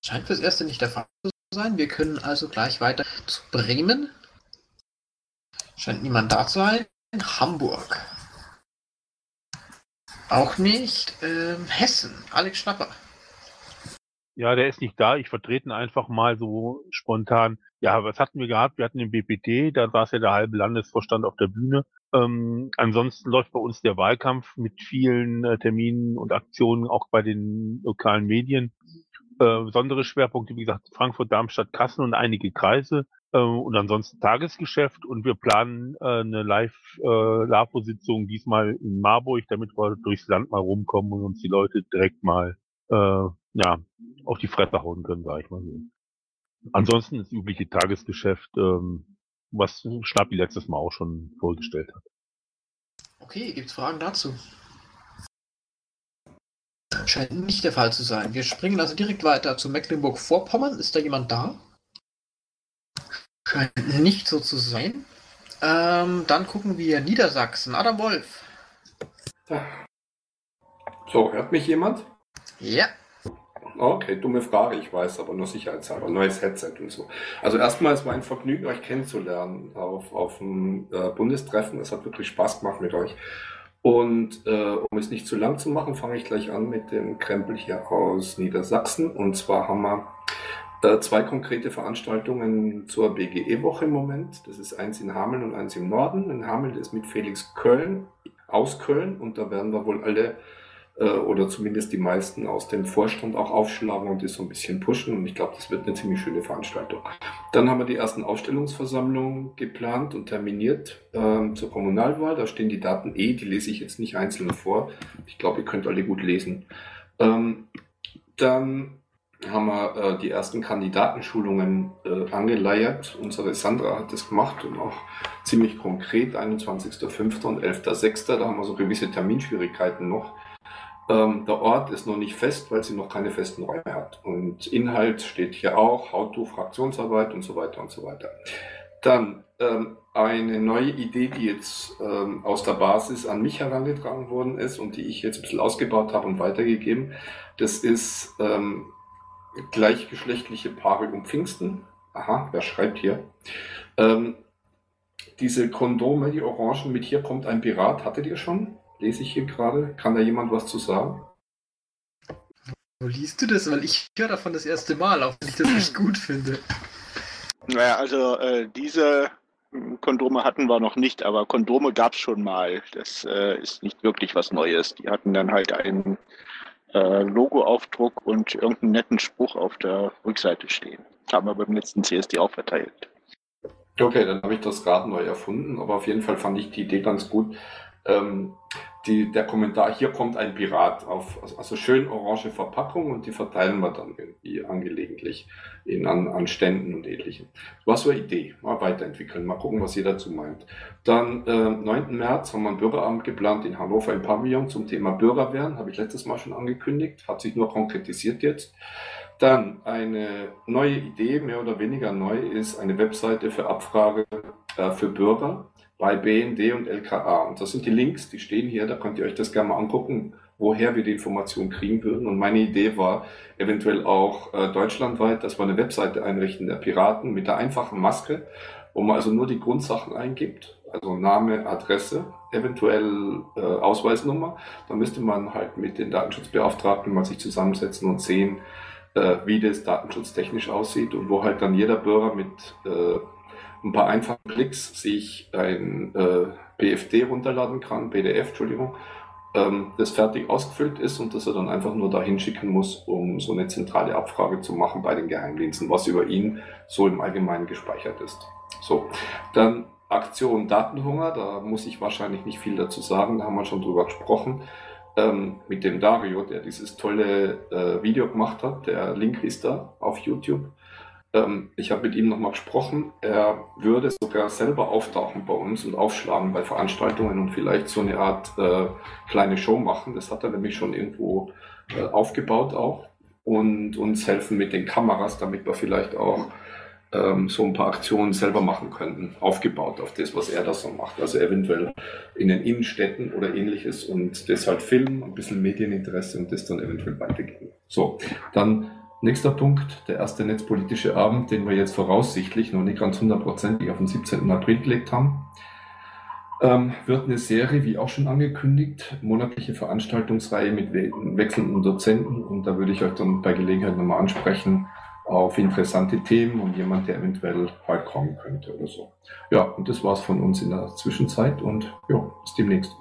Scheint fürs Erste nicht der Fall zu sein. Wir können also gleich weiter zu Bremen. Scheint niemand da zu sein. Hamburg. Auch nicht. Ähm, Hessen. Alex Schnapper. Ja, der ist nicht da. Ich vertrete ihn einfach mal so spontan. Ja, was hatten wir gehabt? Wir hatten den BPD, da saß ja der halbe Landesvorstand auf der Bühne. Ähm, ansonsten läuft bei uns der Wahlkampf mit vielen äh, Terminen und Aktionen, auch bei den lokalen Medien. Äh, besondere Schwerpunkte, wie gesagt, Frankfurt, Darmstadt, Kassel und einige Kreise. Äh, und ansonsten Tagesgeschäft. Und wir planen äh, eine Live-LAFO-Sitzung diesmal in Marburg, damit wir durchs Land mal rumkommen und uns die Leute direkt mal äh, ja, auf die Fresse hauen können, sage ich mal so. Ansonsten das übliche Tagesgeschäft, ähm, was Schnappi letztes Mal auch schon vorgestellt hat. Okay, gibt's Fragen dazu? Scheint nicht der Fall zu sein. Wir springen also direkt weiter zu Mecklenburg-Vorpommern. Ist da jemand da? Scheint nicht so zu sein. Ähm, dann gucken wir Niedersachsen. Adam Wolf. So, hört mich jemand? Ja. Okay, dumme Frage, ich weiß, aber nur sicherheitshalber. Neues Headset und so. Also erstmal, es war ein Vergnügen, euch kennenzulernen auf, auf dem äh, Bundestreffen. Es hat wirklich Spaß gemacht mit euch. Und äh, um es nicht zu lang zu machen, fange ich gleich an mit dem Krempel hier aus Niedersachsen. Und zwar haben wir äh, zwei konkrete Veranstaltungen zur BGE-Woche im Moment. Das ist eins in Hameln und eins im Norden. In Hameln ist mit Felix Köln aus Köln und da werden wir wohl alle äh, oder zumindest die meisten aus dem Vorstand auch aufschlagen und das so ein bisschen pushen. Und ich glaube, das wird eine ziemlich schöne Veranstaltung. Dann haben wir die ersten Ausstellungsversammlungen geplant und terminiert ähm, zur Kommunalwahl. Da stehen die Daten eh, die lese ich jetzt nicht einzeln vor. Ich glaube, ihr könnt alle gut lesen. Ähm, dann haben wir äh, die ersten Kandidatenschulungen äh, angeleiert. Unsere Sandra hat das gemacht und auch ziemlich konkret, 21.05. und 11.06. Da haben wir so gewisse Terminschwierigkeiten noch. Ähm, der Ort ist noch nicht fest, weil sie noch keine festen Räume hat. Und Inhalt steht hier auch, How-to, Fraktionsarbeit und so weiter und so weiter. Dann ähm, eine neue Idee, die jetzt ähm, aus der Basis an mich herangetragen worden ist und die ich jetzt ein bisschen ausgebaut habe und weitergegeben. Das ist ähm, gleichgeschlechtliche Paare um Pfingsten. Aha, wer schreibt hier? Ähm, diese Kondome, die Orangen mit hier kommt ein Pirat, hattet ihr schon? Lese ich hier gerade. Kann da jemand was zu sagen? Wo liest du das? Weil ich höre davon das erste Mal, auch wenn ich das nicht gut finde. Naja, also äh, diese Kondome hatten wir noch nicht, aber Kondome gab es schon mal. Das äh, ist nicht wirklich was Neues. Die hatten dann halt einen äh, Logoaufdruck und irgendeinen netten Spruch auf der Rückseite stehen. Haben wir beim letzten CSD auch verteilt. Okay, dann habe ich das Rad neu erfunden, aber auf jeden Fall fand ich die Idee ganz gut. Ähm, die, der Kommentar, hier kommt ein Pirat auf, also schön orange Verpackung und die verteilen wir dann irgendwie angelegentlich in, an, an Ständen und ähnlichem. Was für eine Idee, mal weiterentwickeln, mal gucken, was ihr dazu meint. Dann äh, 9. März haben wir ein Bürgeramt geplant in Hannover im Pavillon zum Thema Bürgerwehren, habe ich letztes Mal schon angekündigt, hat sich nur konkretisiert jetzt. Dann eine neue Idee, mehr oder weniger neu, ist eine Webseite für Abfrage äh, für Bürger bei BND und LKA. Und das sind die Links, die stehen hier, da könnt ihr euch das gerne mal angucken, woher wir die Informationen kriegen würden. Und meine Idee war eventuell auch äh, deutschlandweit, dass wir eine Webseite einrichten der Piraten mit der einfachen Maske, wo man also nur die Grundsachen eingibt, also Name, Adresse, eventuell äh, Ausweisnummer. Da müsste man halt mit den Datenschutzbeauftragten mal sich zusammensetzen und sehen, äh, wie das datenschutztechnisch aussieht und wo halt dann jeder Bürger mit äh, ein paar einfachen Klicks sich ein äh, BFD runterladen kann, PDF, Entschuldigung, ähm, das fertig ausgefüllt ist und das er dann einfach nur dahin schicken muss, um so eine zentrale Abfrage zu machen bei den Geheimdiensten, was über ihn so im Allgemeinen gespeichert ist. So, dann Aktion Datenhunger, da muss ich wahrscheinlich nicht viel dazu sagen, da haben wir schon drüber gesprochen. Ähm, mit dem Dario, der dieses tolle äh, Video gemacht hat. Der Link ist da auf YouTube. Ähm, ich habe mit ihm nochmal gesprochen. Er würde sogar selber auftauchen bei uns und aufschlagen bei Veranstaltungen und vielleicht so eine Art äh, kleine Show machen. Das hat er nämlich schon irgendwo äh, aufgebaut auch. Und uns helfen mit den Kameras, damit wir vielleicht auch ähm, so ein paar Aktionen selber machen könnten, aufgebaut auf das, was er da so macht. Also eventuell in den Innenstädten oder ähnliches und das halt filmen, ein bisschen Medieninteresse und das dann eventuell weitergeben. So, dann Nächster Punkt, der erste netzpolitische Abend, den wir jetzt voraussichtlich noch nicht ganz hundertprozentig auf den 17. April gelegt haben, ähm, wird eine Serie, wie auch schon angekündigt, monatliche Veranstaltungsreihe mit we wechselnden Dozenten und da würde ich euch dann bei Gelegenheit nochmal ansprechen auf interessante Themen und jemand, der eventuell halt kommen könnte oder so. Ja, und das war's von uns in der Zwischenzeit und ja, bis demnächst.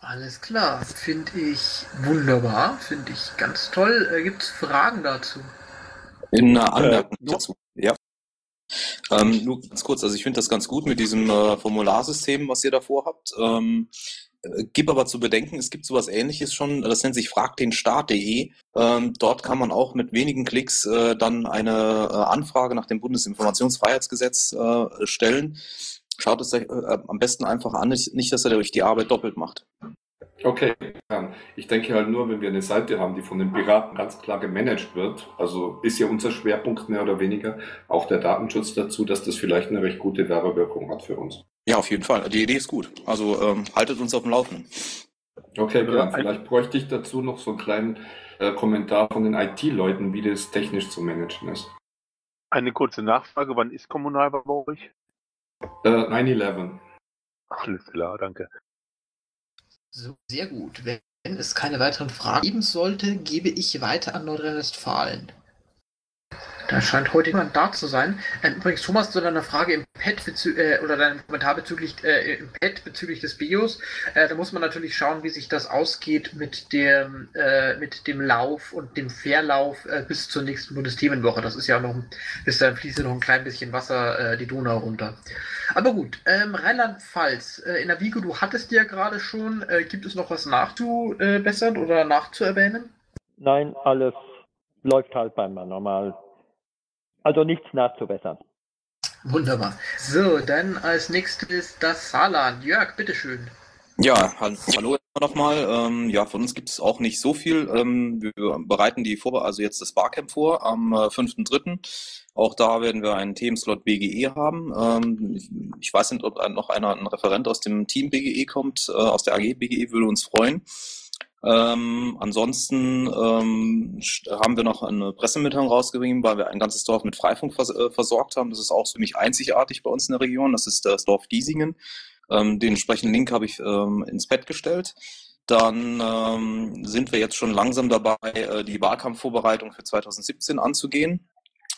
Alles klar, finde ich wunderbar, finde ich ganz toll. Äh, Gibt es Fragen dazu? In einer Anmerkung äh, dazu, ja. Ähm, nur ganz kurz, also ich finde das ganz gut mit diesem äh, Formularsystem, was ihr davor habt. Ähm, äh, gib aber zu bedenken, es gibt sowas ähnliches schon, das nennt sich fragdenstaat.de. Ähm, dort kann man auch mit wenigen Klicks äh, dann eine äh, Anfrage nach dem Bundesinformationsfreiheitsgesetz äh, stellen. Schaut es euch äh, am besten einfach an, nicht, dass er euch die Arbeit doppelt macht. Okay, ich denke halt nur, wenn wir eine Seite haben, die von den Piraten ganz klar gemanagt wird, also ist ja unser Schwerpunkt mehr oder weniger, auch der Datenschutz dazu, dass das vielleicht eine recht gute Werbewirkung hat für uns. Ja, auf jeden Fall. Die Idee ist gut. Also ähm, haltet uns auf dem Laufenden. Okay, klar. Vielleicht bräuchte ich dazu noch so einen kleinen äh, Kommentar von den IT-Leuten, wie das technisch zu managen ist. Eine kurze Nachfrage, wann ist Kommunal bei euch? Äh, 9-11. Alles klar, danke. So, sehr gut. Wenn es keine weiteren Fragen geben sollte, gebe ich weiter an Nordrhein-Westfalen. Da scheint heute jemand da zu sein. Ähm, übrigens, Thomas, zu deiner Frage im Pad äh, oder deinem Kommentar bezüglich äh, im Pad bezüglich des Bios, äh, da muss man natürlich schauen, wie sich das ausgeht mit dem, äh, mit dem Lauf und dem Verlauf äh, bis zur nächsten Bundesthemenwoche. Das ist ja noch, bis dann fließt noch ein klein bisschen Wasser äh, die Donau runter. Aber gut, ähm, Rheinland-Pfalz, in der Vigo, du hattest ja gerade schon, gibt es noch was nachzubessern oder nachzuerwähnen? Nein, alles läuft halt beim normal also nichts nachzubessern. Wunderbar. So, dann als nächstes das Saarland. Jörg, bitteschön. Ja, hallo nochmal. Ähm, ja, von uns gibt es auch nicht so viel. Ähm, wir bereiten die vor, also jetzt das Barcamp vor am äh, 5.3. Auch da werden wir einen Themenslot BGE haben. Ähm, ich, ich, weiß nicht, ob noch einer, ein Referent aus dem Team BGE kommt, äh, aus der AG BGE, würde uns freuen. Ähm, ansonsten ähm, haben wir noch eine Pressemitteilung rausgegeben, weil wir ein ganzes Dorf mit Freifunk vers äh, versorgt haben. Das ist auch ziemlich einzigartig bei uns in der Region. Das ist das Dorf Giesingen. Ähm, den entsprechenden Link habe ich ähm, ins Bett gestellt. Dann ähm, sind wir jetzt schon langsam dabei, äh, die Wahlkampfvorbereitung für 2017 anzugehen.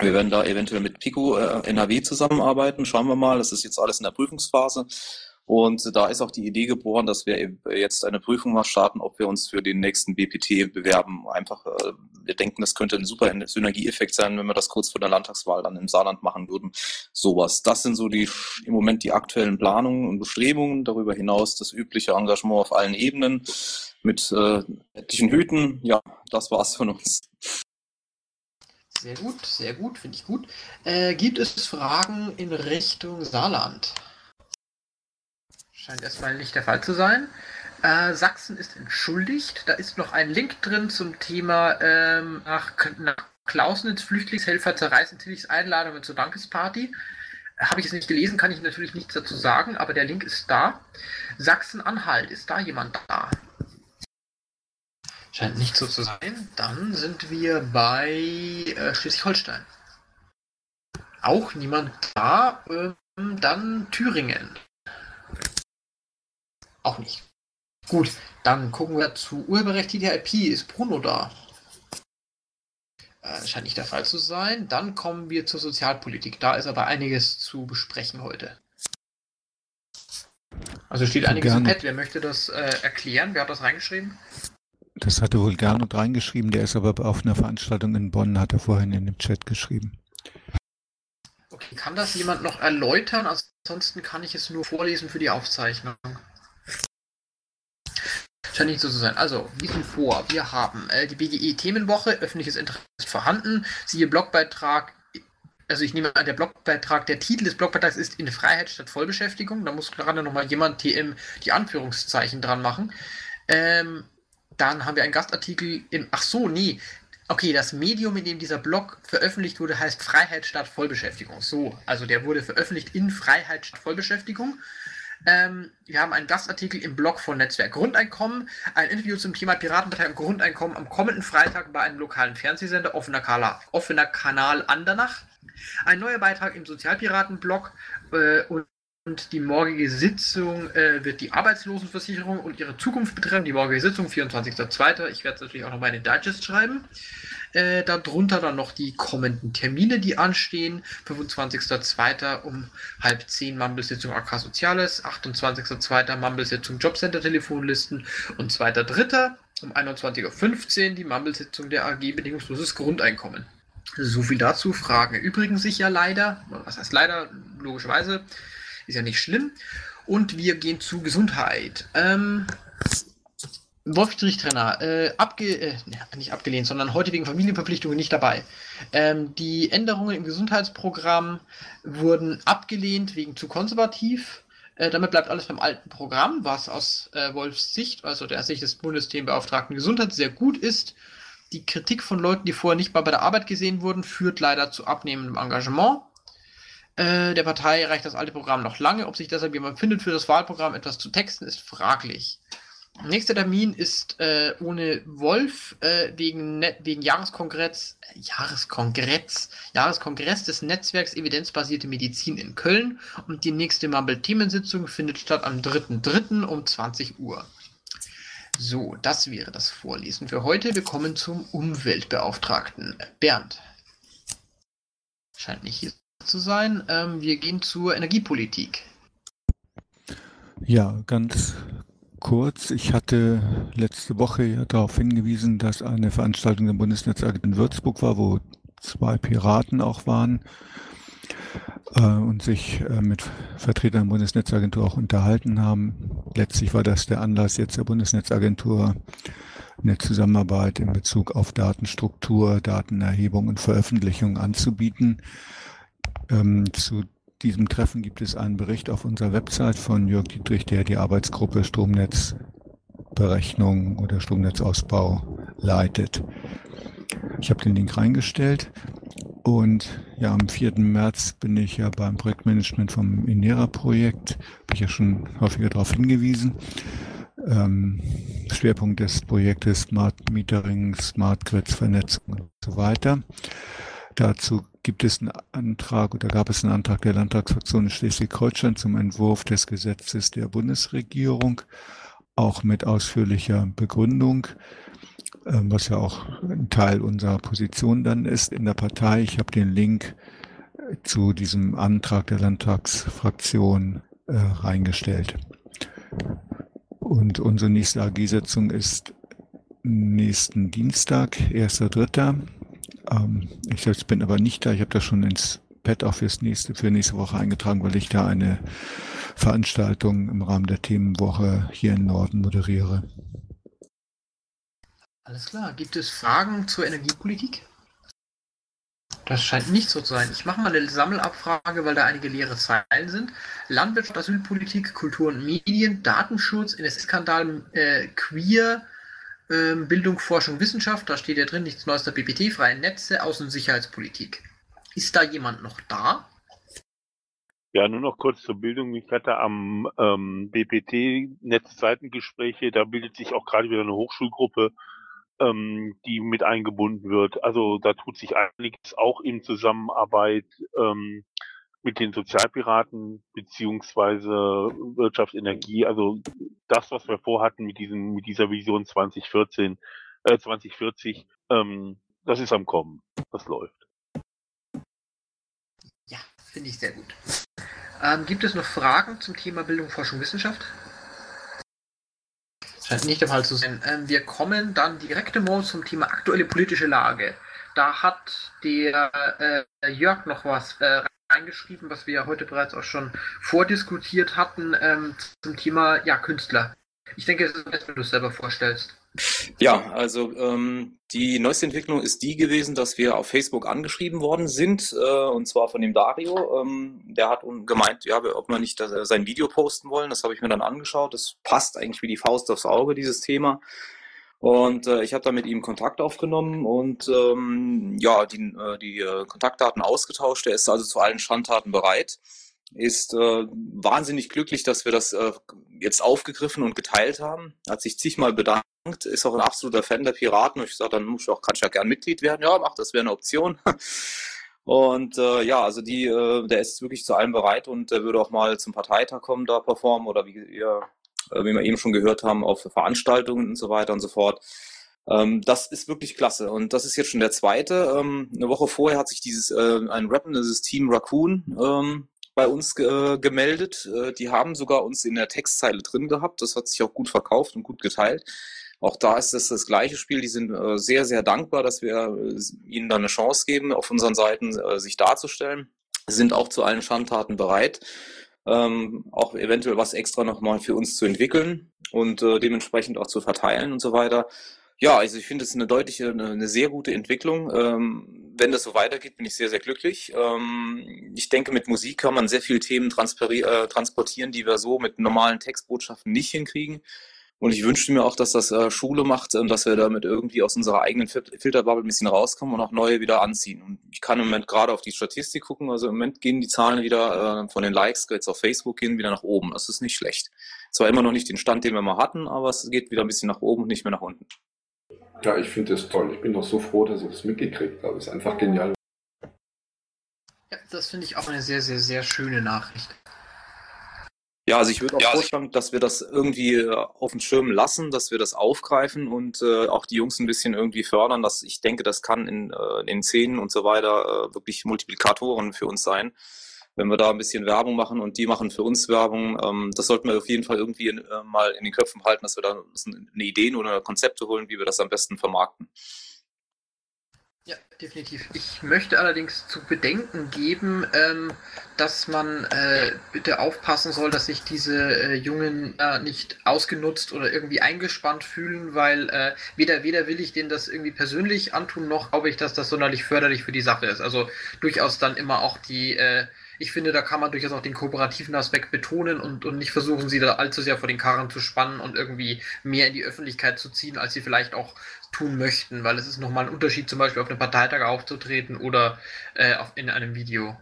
Wir werden da eventuell mit Pico äh, NRW zusammenarbeiten. Schauen wir mal. Das ist jetzt alles in der Prüfungsphase. Und da ist auch die Idee geboren, dass wir jetzt eine Prüfung mal starten, ob wir uns für den nächsten BPT bewerben. Einfach, äh, wir denken, das könnte ein super Synergieeffekt sein, wenn wir das kurz vor der Landtagswahl dann im Saarland machen würden. Sowas. Das sind so die im Moment die aktuellen Planungen und Bestrebungen. Darüber hinaus das übliche Engagement auf allen Ebenen mit äh, etlichen Hüten. Ja, das war's von uns. Sehr gut, sehr gut, finde ich gut. Äh, gibt es Fragen in Richtung Saarland? Scheint erstmal nicht der Fall zu sein. Äh, Sachsen ist entschuldigt. Da ist noch ein Link drin zum Thema ähm, nach, nach Klausnitz Flüchtlingshelfer zerreißen Tillichs Einladungen zur Dankesparty. Habe ich es nicht gelesen, kann ich natürlich nichts dazu sagen, aber der Link ist da. Sachsen-Anhalt, ist da jemand da? Scheint nicht so zu sein. Dann sind wir bei äh, Schleswig-Holstein. Auch niemand da. Ähm, dann Thüringen. Auch nicht. Gut, dann gucken wir zu Urheberrecht TTIP. Ist Bruno da? Äh, scheint nicht der Fall zu sein. Dann kommen wir zur Sozialpolitik. Da ist aber einiges zu besprechen heute. Also steht einiges im Pad. Wer möchte das äh, erklären? Wer hat das reingeschrieben? Das hatte wohl Gernot reingeschrieben. Der ist aber auf einer Veranstaltung in Bonn, hat er vorhin in dem Chat geschrieben. Okay, kann das jemand noch erläutern? Ansonsten kann ich es nur vorlesen für die Aufzeichnung. Scheint nicht so zu sein. Also, wie sind vor? Wir haben äh, die BGE-Themenwoche, öffentliches Interesse vorhanden, siehe Blogbeitrag. Also ich nehme an, der Blogbeitrag, der Titel des Blogbeitrags ist in Freiheit statt Vollbeschäftigung. Da muss gerade nochmal jemand TM die Anführungszeichen dran machen. Ähm, dann haben wir einen Gastartikel im. Ach so, nee. Okay, das Medium, in dem dieser Blog veröffentlicht wurde, heißt Freiheit statt Vollbeschäftigung. So, also der wurde veröffentlicht in Freiheit statt Vollbeschäftigung. Ähm, wir haben einen Gastartikel im Blog von Netzwerk Grundeinkommen, ein Interview zum Thema Piratenpartei und Grundeinkommen am kommenden Freitag bei einem lokalen Fernsehsender, offener, Kala, offener Kanal Andernach. Ein neuer Beitrag im Sozialpiraten-Blog äh, und und die morgige Sitzung äh, wird die Arbeitslosenversicherung und ihre Zukunft betreffen. Die morgige Sitzung, 24.02. Ich werde es natürlich auch noch mal in den Digest schreiben. Äh, darunter dann noch die kommenden Termine, die anstehen. 25.02. um halb zehn Mumble-Sitzung AK Soziales, 28.02. Mumble-Sitzung Jobcenter-Telefonlisten und 2.03. um 21.15 Uhr die Mumble-Sitzung der AG Bedingungsloses Grundeinkommen. So viel dazu. Fragen erübrigen sich ja leider. Was heißt leider? Logischerweise. Ist ja nicht schlimm. Und wir gehen zu Gesundheit. Ähm, Wolf Strichtrenner, äh, abge äh, nicht abgelehnt, sondern heute wegen Familienverpflichtungen nicht dabei. Ähm, die Änderungen im Gesundheitsprogramm wurden abgelehnt wegen zu konservativ. Äh, damit bleibt alles beim alten Programm, was aus äh, Wolfs Sicht, also der Sicht des Bundesthemenbeauftragten Gesundheit, sehr gut ist. Die Kritik von Leuten, die vorher nicht mal bei der Arbeit gesehen wurden, führt leider zu abnehmendem Engagement. Äh, der Partei reicht das alte Programm noch lange. Ob sich deshalb jemand findet, für das Wahlprogramm etwas zu texten, ist fraglich. Nächster Termin ist äh, ohne Wolf äh, wegen, wegen Jahreskongress, Jahreskongress, Jahreskongress des Netzwerks Evidenzbasierte Medizin in Köln und die nächste Mumble-Themensitzung findet statt am 3.3. um 20 Uhr. So, das wäre das Vorlesen für heute. Wir kommen zum Umweltbeauftragten. Bernd. Scheint nicht hier zu sein. Ähm, wir gehen zur Energiepolitik. Ja, ganz kurz. Ich hatte letzte Woche ja darauf hingewiesen, dass eine Veranstaltung der Bundesnetzagentur in Würzburg war, wo zwei Piraten auch waren äh, und sich äh, mit Vertretern der Bundesnetzagentur auch unterhalten haben. Letztlich war das der Anlass jetzt der Bundesnetzagentur, eine Zusammenarbeit in Bezug auf Datenstruktur, Datenerhebung und Veröffentlichung anzubieten. Ähm, zu diesem Treffen gibt es einen Bericht auf unserer Website von Jörg Dietrich, der die Arbeitsgruppe Stromnetzberechnung oder Stromnetzausbau leitet. Ich habe den Link reingestellt und ja, am 4. März bin ich ja beim Projektmanagement vom Inera-Projekt, habe ich ja schon häufiger darauf hingewiesen. Ähm, Schwerpunkt des Projektes Smart Metering, Smart Grids, Vernetzung und so weiter. Dazu gibt es einen Antrag oder gab es einen Antrag der Landtagsfraktion in Schleswig-Holstein zum Entwurf des Gesetzes der Bundesregierung, auch mit ausführlicher Begründung. ähm, was ja auch ein Teil unserer Position dann ist in der Partei. Ich habe den Link äh, zu diesem Antrag der Landtagsfraktion äh, reingestellt. Und unsere nächste AG-Sitzung ist nächsten Dienstag, 1.3. Ähm, ich selbst bin aber nicht da. Ich habe das schon ins Pad auch fürs nächste, für nächste Woche eingetragen, weil ich da eine Veranstaltung im Rahmen der Themenwoche hier im Norden moderiere. Alles klar. Gibt es Fragen zur Energiepolitik? Das scheint nicht so zu sein. Ich mache mal eine Sammelabfrage, weil da einige leere Zeilen sind. Landwirtschaft, Asylpolitik, Kultur und Medien, Datenschutz, NSS-Skandal, äh, Queer, äh, Bildung, Forschung, Wissenschaft, da steht ja drin, nichts Neues der BPT, freie Netze, Außen- und Sicherheitspolitik. Ist da jemand noch da? Ja, nur noch kurz zur Bildung. Ich hatte am ähm, BPT Netzseitengespräche, da bildet sich auch gerade wieder eine Hochschulgruppe ähm, die mit eingebunden wird. Also da tut sich einiges auch in Zusammenarbeit ähm, mit den Sozialpiraten beziehungsweise Wirtschaft, Energie. Also das, was wir vorhatten mit diesem mit dieser Vision 2014, äh, 2040, ähm, das ist am Kommen. Das läuft. Ja, finde ich sehr gut. Ähm, gibt es noch Fragen zum Thema Bildung, Forschung, Wissenschaft? Scheint nicht der Fall zu sein. Ähm, wir kommen dann direkt morgen zum Thema aktuelle politische Lage. Da hat der äh, Jörg noch was äh, reingeschrieben, was wir ja heute bereits auch schon vordiskutiert hatten, ähm, zum Thema ja, Künstler. Ich denke, es ist besser, wenn du es selber vorstellst. Ja, also ähm, die neueste Entwicklung ist die gewesen, dass wir auf Facebook angeschrieben worden sind, äh, und zwar von dem Dario. Ähm, der hat gemeint, ja, ob wir nicht das, sein Video posten wollen. Das habe ich mir dann angeschaut. Das passt eigentlich wie die Faust aufs Auge, dieses Thema. Und äh, ich habe da mit ihm Kontakt aufgenommen und ähm, ja, die, äh, die äh, Kontaktdaten ausgetauscht. Er ist also zu allen Schandtaten bereit ist äh, wahnsinnig glücklich, dass wir das äh, jetzt aufgegriffen und geteilt haben. Hat sich zigmal bedankt, ist auch ein absoluter Fan der Piraten. Und ich sage, dann muss ich auch, kann ich ja gern Mitglied werden. Ja, mach, das wäre eine Option. [laughs] Und äh, ja, also die, äh, der ist wirklich zu allem bereit und der würde auch mal zum Parteitag kommen, da performen oder wie ihr, wie wir eben schon gehört haben, auf Veranstaltungen und so weiter und so fort. Ähm, das ist wirklich klasse. Und das ist jetzt schon der zweite. Ähm, eine Woche vorher hat sich dieses äh, ein rappendes Team Raccoon ähm, bei uns äh, gemeldet. Äh, die haben sogar uns in der Textzeile drin gehabt. Das hat sich auch gut verkauft und gut geteilt. Auch da ist es das gleiche Spiel. Die sind äh, sehr, sehr dankbar, dass wir äh, ihnen da eine Chance geben, auf unseren Seiten äh, sich darzustellen. Sind auch zu allen Schandtaten bereit, ähm, auch eventuell was extra nochmal für uns zu entwickeln und äh, dementsprechend auch zu verteilen und so weiter. Ja, also ich finde es eine deutliche, eine, eine, sehr gute Entwicklung. Ähm, wenn das so weitergeht, bin ich sehr, sehr glücklich. Ähm, ich denke, mit Musik kann man sehr viele Themen äh, transportieren, die wir so mit normalen Textbotschaften nicht hinkriegen. Und ich wünschte mir auch, dass das äh, Schule macht und dass wir damit irgendwie aus unserer eigenen Fil Filterbubble ein bisschen rauskommen und auch neue wieder anziehen. Und ich kann im Moment gerade auf die Statistik gucken. Also im Moment gehen die Zahlen wieder äh, von den Likes jetzt auf Facebook gehen wieder nach oben. Das ist nicht schlecht. Zwar immer noch nicht den Stand, den wir mal hatten, aber es geht wieder ein bisschen nach oben und nicht mehr nach unten. Ja, ich finde das toll. Ich bin doch so froh, dass ich das mitgekriegt habe. Ist einfach genial. Ja, das finde ich auch eine sehr, sehr, sehr schöne Nachricht. Ja, also ich würde auch ja, also vorschlagen, dass wir das irgendwie äh, auf dem Schirm lassen, dass wir das aufgreifen und äh, auch die Jungs ein bisschen irgendwie fördern. Dass ich denke, das kann in, äh, in den Szenen und so weiter äh, wirklich Multiplikatoren für uns sein wenn wir da ein bisschen Werbung machen und die machen für uns Werbung, ähm, das sollten wir auf jeden Fall irgendwie in, äh, mal in den Köpfen halten, dass wir da eine Ideen oder Konzepte holen, wie wir das am besten vermarkten. Ja, definitiv. Ich möchte allerdings zu bedenken geben, ähm, dass man äh, bitte aufpassen soll, dass sich diese äh, Jungen äh, nicht ausgenutzt oder irgendwie eingespannt fühlen, weil äh, weder, weder will ich denen das irgendwie persönlich antun, noch glaube ich, dass das sonderlich förderlich für die Sache ist. Also durchaus dann immer auch die äh, ich finde, da kann man durchaus auch den kooperativen Aspekt betonen und, und nicht versuchen, sie da allzu sehr vor den Karren zu spannen und irgendwie mehr in die Öffentlichkeit zu ziehen, als sie vielleicht auch tun möchten, weil es ist nochmal ein Unterschied, zum Beispiel auf einem Parteitag aufzutreten oder äh, auf, in einem Video.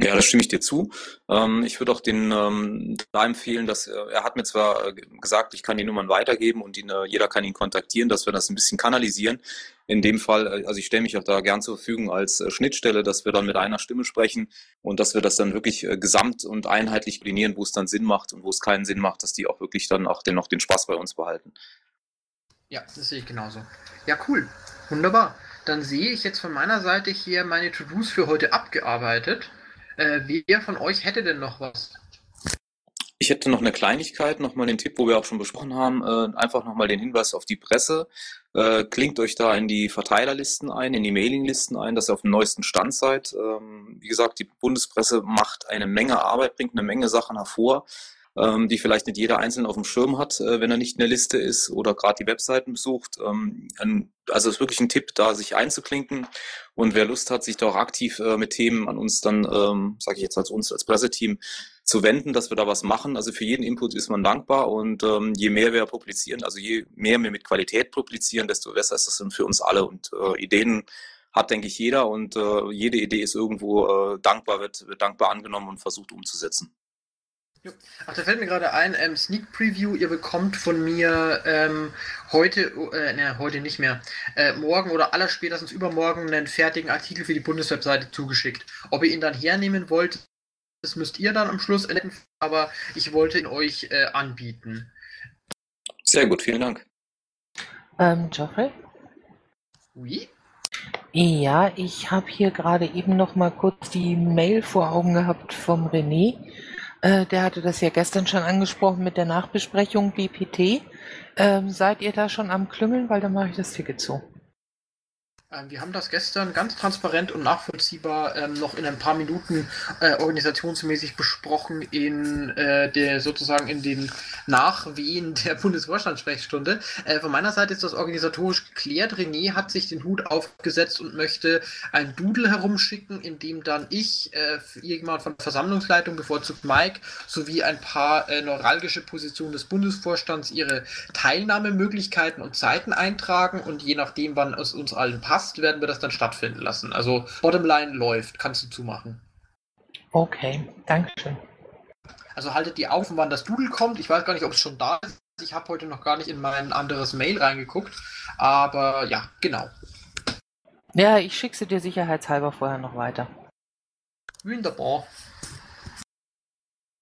Ja, da stimme ich dir zu. Ähm, ich würde auch den ähm, da empfehlen, dass äh, er hat mir zwar äh, gesagt, ich kann die Nummern weitergeben und ihn, äh, jeder kann ihn kontaktieren, dass wir das ein bisschen kanalisieren. In dem Fall, äh, also ich stelle mich auch da gern zur Verfügung als äh, Schnittstelle, dass wir dann mit einer Stimme sprechen und dass wir das dann wirklich gesamt und einheitlich koordinieren, wo es dann Sinn macht und wo es keinen Sinn macht, dass die auch wirklich dann auch dennoch den Spaß bei uns behalten. Ja, das sehe ich genauso. Ja, cool. Wunderbar. Dann sehe ich jetzt von meiner Seite hier meine To-Dos für heute abgearbeitet. Äh, wer von euch hätte denn noch was? Ich hätte noch eine Kleinigkeit, nochmal den Tipp, wo wir auch schon besprochen haben, äh, einfach nochmal den Hinweis auf die Presse. Äh, klingt euch da in die Verteilerlisten ein, in die Mailinglisten ein, dass ihr auf dem neuesten Stand seid. Ähm, wie gesagt, die Bundespresse macht eine Menge Arbeit, bringt eine Menge Sachen hervor ähm, die vielleicht nicht jeder Einzelne auf dem Schirm hat, äh, wenn er nicht in der Liste ist oder gerade die Webseiten besucht. Ähm, ein, also es ist wirklich ein Tipp, da sich einzuklinken. Und wer Lust hat, sich da auch aktiv äh, mit Themen an uns dann, ähm, sage ich jetzt als uns als Presseteam, zu wenden, dass wir da was machen. Also für jeden Input ist man dankbar und ähm, je mehr wir publizieren, also je mehr wir mit Qualität publizieren, desto besser ist das dann für uns alle. Und äh, Ideen hat, denke ich, jeder und äh, jede Idee ist irgendwo äh, dankbar, wird, wird dankbar angenommen und versucht umzusetzen. Ach, da fällt mir gerade ein, ähm, Sneak Preview, ihr bekommt von mir ähm, heute, äh, ne, heute nicht mehr, äh, morgen oder allerspätestens übermorgen einen fertigen Artikel für die Bundeswebseite zugeschickt. Ob ihr ihn dann hernehmen wollt, das müsst ihr dann am Schluss entdecken, aber ich wollte ihn euch äh, anbieten. Sehr gut, vielen Dank. Ähm, Geoffrey? Oui? Ja, ich habe hier gerade eben noch mal kurz die Mail vor Augen gehabt vom René. Äh, der hatte das ja gestern schon angesprochen mit der Nachbesprechung BPT. Ähm, seid ihr da schon am Klüngeln? Weil dann mache ich das Ticket zu. Ähm, wir haben das gestern ganz transparent und nachvollziehbar ähm, noch in ein paar Minuten äh, organisationsmäßig besprochen in äh, der sozusagen in den Nachwehen der Bundesvorstandssprechstunde. Äh, von meiner Seite ist das organisatorisch geklärt. René hat sich den Hut aufgesetzt und möchte ein Doodle herumschicken, in dem dann ich, äh, jemand von der Versammlungsleitung, bevorzugt Mike, sowie ein paar äh, neuralgische Positionen des Bundesvorstands ihre Teilnahmemöglichkeiten und Zeiten eintragen und je nachdem, wann es uns allen passt, passt, werden wir das dann stattfinden lassen. Also Bottomline läuft, kannst du zumachen. Okay, Dankeschön. Also haltet die Augen, wann das Doodle kommt. Ich weiß gar nicht, ob es schon da ist. Ich habe heute noch gar nicht in mein anderes Mail reingeguckt. Aber ja, genau. Ja, ich schicke sie dir sicherheitshalber vorher noch weiter. Wunderbar.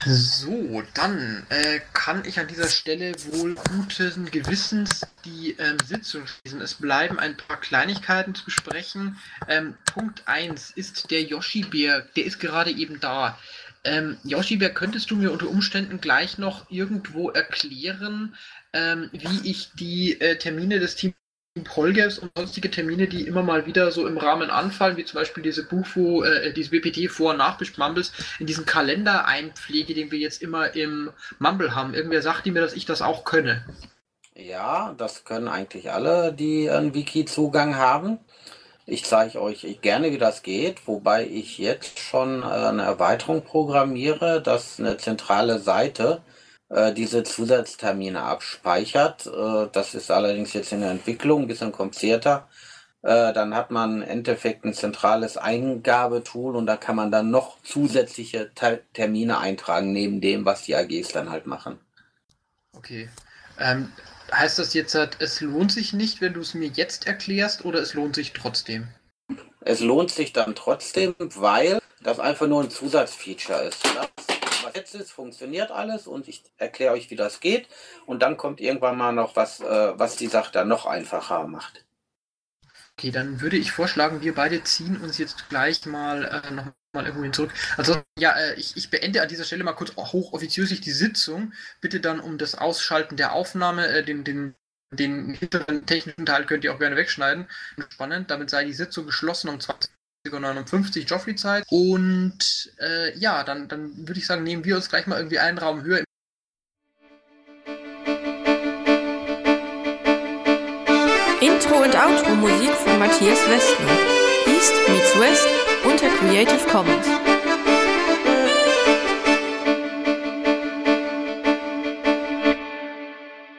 So, dann äh, kann ich an dieser Stelle wohl guten Gewissens die ähm, Sitzung schließen. Es bleiben ein paar Kleinigkeiten zu besprechen. Ähm, Punkt 1 ist der Yoshi-Bär, der ist gerade eben da. Ähm, Yoshi-Bär, könntest du mir unter Umständen gleich noch irgendwo erklären, ähm, wie ich die äh, Termine des Teams Polgaps und sonstige Termine, die immer mal wieder so im Rahmen anfallen, wie zum Beispiel diese Bufo, äh, diese BPT Vor- und Nachmumbles, in diesen Kalender einpflege, den wir jetzt immer im Mumble haben. Irgendwer sagt mir, dass ich das auch könne. Ja, das können eigentlich alle, die einen Wiki-Zugang haben. Ich zeige euch gerne, wie das geht, wobei ich jetzt schon äh, eine Erweiterung programmiere, dass eine zentrale Seite äh, diese Zusatztermine abspeichert. Äh, das ist allerdings jetzt in der Entwicklung ein bisschen komplizierter. Äh, dann hat man im Endeffekt ein zentrales Eingabetool und da kann man dann noch zusätzliche Ter Termine eintragen, neben dem, was die AGs dann halt machen. Okay. Ähm, heißt das jetzt, es lohnt sich nicht, wenn du es mir jetzt erklärst, oder es lohnt sich trotzdem? Es lohnt sich dann trotzdem, weil das einfach nur ein Zusatzfeature ist. Das jetzt ist, funktioniert alles und ich erkläre euch, wie das geht. Und dann kommt irgendwann mal noch was, äh, was die Sache dann noch einfacher macht. Okay, dann würde ich vorschlagen, wir beide ziehen uns jetzt gleich mal äh, noch mal irgendwo hin zurück. Also ja, äh, ich, ich beende an dieser Stelle mal kurz hochoffiziöslich die Sitzung. Bitte dann um das Ausschalten der Aufnahme, äh, den, den, den hinteren technischen Teil könnt ihr auch gerne wegschneiden. Spannend, damit sei die Sitzung geschlossen um 20 59 Joffrey-Zeit. Und äh, ja, dann, dann würde ich sagen, nehmen wir uns gleich mal irgendwie einen Raum höher. Intro und Outro Musik von Matthias Westner. East meets West unter Creative Commons.